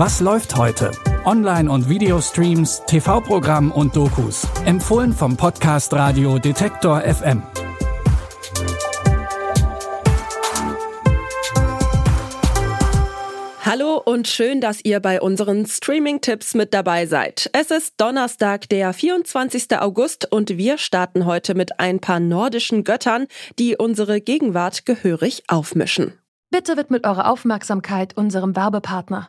Was läuft heute? Online- und Videostreams, TV-Programm und Dokus. Empfohlen vom Podcast Radio Detektor FM. Hallo und schön, dass ihr bei unseren Streaming-Tipps mit dabei seid. Es ist Donnerstag, der 24. August und wir starten heute mit ein paar nordischen Göttern, die unsere Gegenwart gehörig aufmischen. Bitte widmet eure Aufmerksamkeit unserem Werbepartner.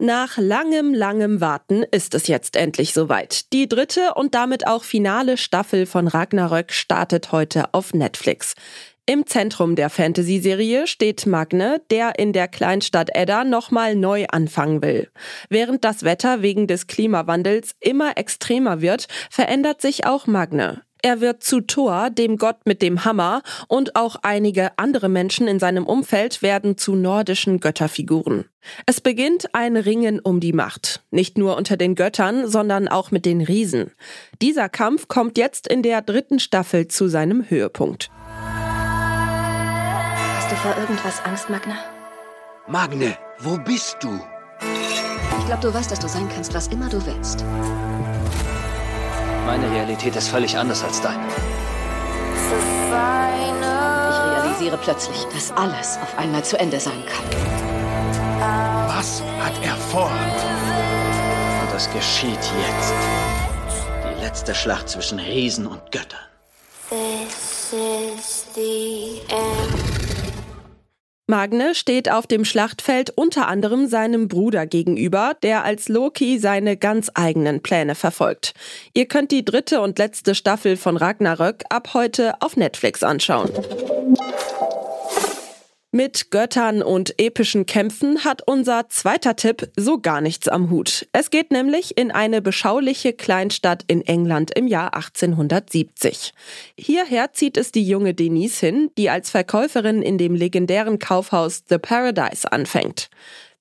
Nach langem, langem Warten ist es jetzt endlich soweit. Die dritte und damit auch finale Staffel von Ragnarök startet heute auf Netflix. Im Zentrum der Fantasy-Serie steht Magne, der in der Kleinstadt Edda nochmal neu anfangen will. Während das Wetter wegen des Klimawandels immer extremer wird, verändert sich auch Magne. Er wird zu Thor, dem Gott mit dem Hammer, und auch einige andere Menschen in seinem Umfeld werden zu nordischen Götterfiguren. Es beginnt ein Ringen um die Macht. Nicht nur unter den Göttern, sondern auch mit den Riesen. Dieser Kampf kommt jetzt in der dritten Staffel zu seinem Höhepunkt. Hast du vor irgendwas Angst, Magne? Magne, wo bist du? Ich glaube, du weißt, dass du sein kannst, was immer du willst. Meine Realität ist völlig anders als deine. Ich realisiere plötzlich, dass alles auf einmal zu Ende sein kann. Was hat er vor? Und das geschieht jetzt. Die letzte Schlacht zwischen Riesen und Göttern. This is the end. Magne steht auf dem Schlachtfeld unter anderem seinem Bruder gegenüber, der als Loki seine ganz eigenen Pläne verfolgt. Ihr könnt die dritte und letzte Staffel von Ragnarök ab heute auf Netflix anschauen. Mit Göttern und epischen Kämpfen hat unser zweiter Tipp so gar nichts am Hut. Es geht nämlich in eine beschauliche Kleinstadt in England im Jahr 1870. Hierher zieht es die junge Denise hin, die als Verkäuferin in dem legendären Kaufhaus The Paradise anfängt.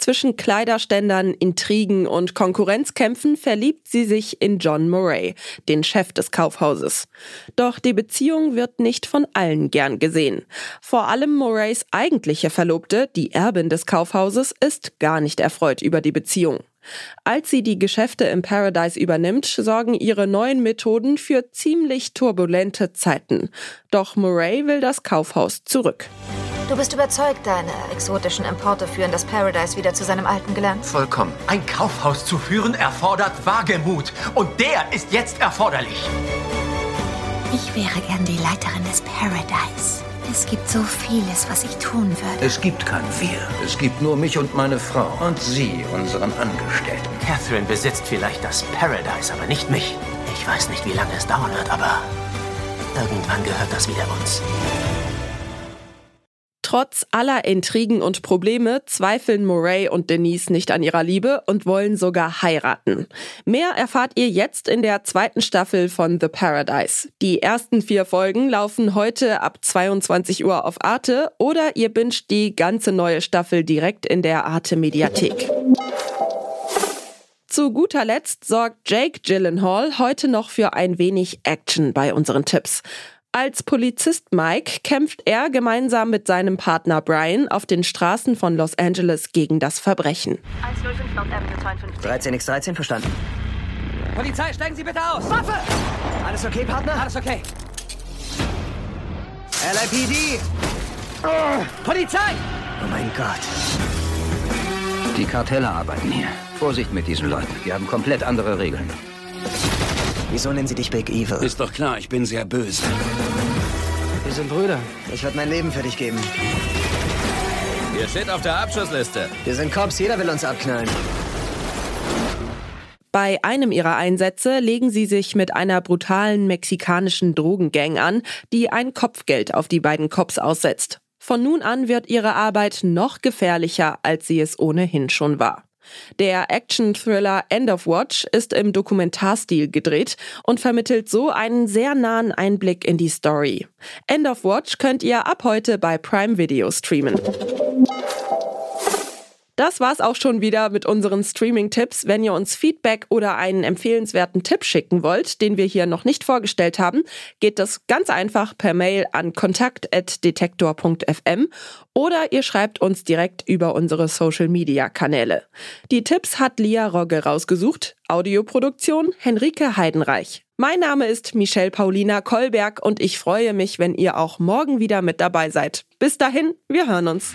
Zwischen Kleiderständern, Intrigen und Konkurrenzkämpfen verliebt sie sich in John Murray, den Chef des Kaufhauses. Doch die Beziehung wird nicht von allen gern gesehen. Vor allem Murrays eigentliche Verlobte, die Erbin des Kaufhauses, ist gar nicht erfreut über die Beziehung. Als sie die Geschäfte im Paradise übernimmt, sorgen ihre neuen Methoden für ziemlich turbulente Zeiten. Doch Murray will das Kaufhaus zurück. Du bist überzeugt, deine exotischen Importe führen das Paradise wieder zu seinem alten Glanz? Vollkommen. Ein Kaufhaus zu führen erfordert Wagemut. Und der ist jetzt erforderlich. Ich wäre gern die Leiterin des Paradise. Es gibt so vieles, was ich tun würde. Es gibt kein Wir. Es gibt nur mich und meine Frau. Und Sie, unseren Angestellten. Catherine besitzt vielleicht das Paradise, aber nicht mich. Ich weiß nicht, wie lange es dauern wird, aber irgendwann gehört das wieder uns. Trotz aller Intrigen und Probleme zweifeln Moray und Denise nicht an ihrer Liebe und wollen sogar heiraten. Mehr erfahrt ihr jetzt in der zweiten Staffel von The Paradise. Die ersten vier Folgen laufen heute ab 22 Uhr auf Arte oder ihr binscht die ganze neue Staffel direkt in der Arte Mediathek. Zu guter Letzt sorgt Jake Gyllenhaal heute noch für ein wenig Action bei unseren Tipps. Als Polizist Mike kämpft er gemeinsam mit seinem Partner Brian auf den Straßen von Los Angeles gegen das Verbrechen. 13x13 verstanden. Polizei, steigen Sie bitte aus! Waffe! Alles okay, Partner? Alles okay. LAPD! Oh, Polizei! Oh mein Gott. Die Kartelle arbeiten hier. Vorsicht mit diesen Leuten. Die haben komplett andere Regeln. Wieso nennen sie dich Big Evil? Ist doch klar, ich bin sehr böse. Wir sind Brüder. Ich würde mein Leben für dich geben. Ihr steht auf der Abschussliste. Wir sind Cops, jeder will uns abknallen. Bei einem ihrer Einsätze legen sie sich mit einer brutalen mexikanischen Drogengang an, die ein Kopfgeld auf die beiden Cops aussetzt. Von nun an wird ihre Arbeit noch gefährlicher, als sie es ohnehin schon war. Der Action-Thriller End of Watch ist im Dokumentarstil gedreht und vermittelt so einen sehr nahen Einblick in die Story. End of Watch könnt ihr ab heute bei Prime Video streamen. Das war's auch schon wieder mit unseren Streaming-Tipps. Wenn ihr uns Feedback oder einen empfehlenswerten Tipp schicken wollt, den wir hier noch nicht vorgestellt haben, geht das ganz einfach per Mail an kontakt.detektor.fm oder ihr schreibt uns direkt über unsere Social-Media-Kanäle. Die Tipps hat Lia Rogge rausgesucht. Audioproduktion Henrike Heidenreich. Mein Name ist Michelle Paulina Kolberg und ich freue mich, wenn ihr auch morgen wieder mit dabei seid. Bis dahin, wir hören uns.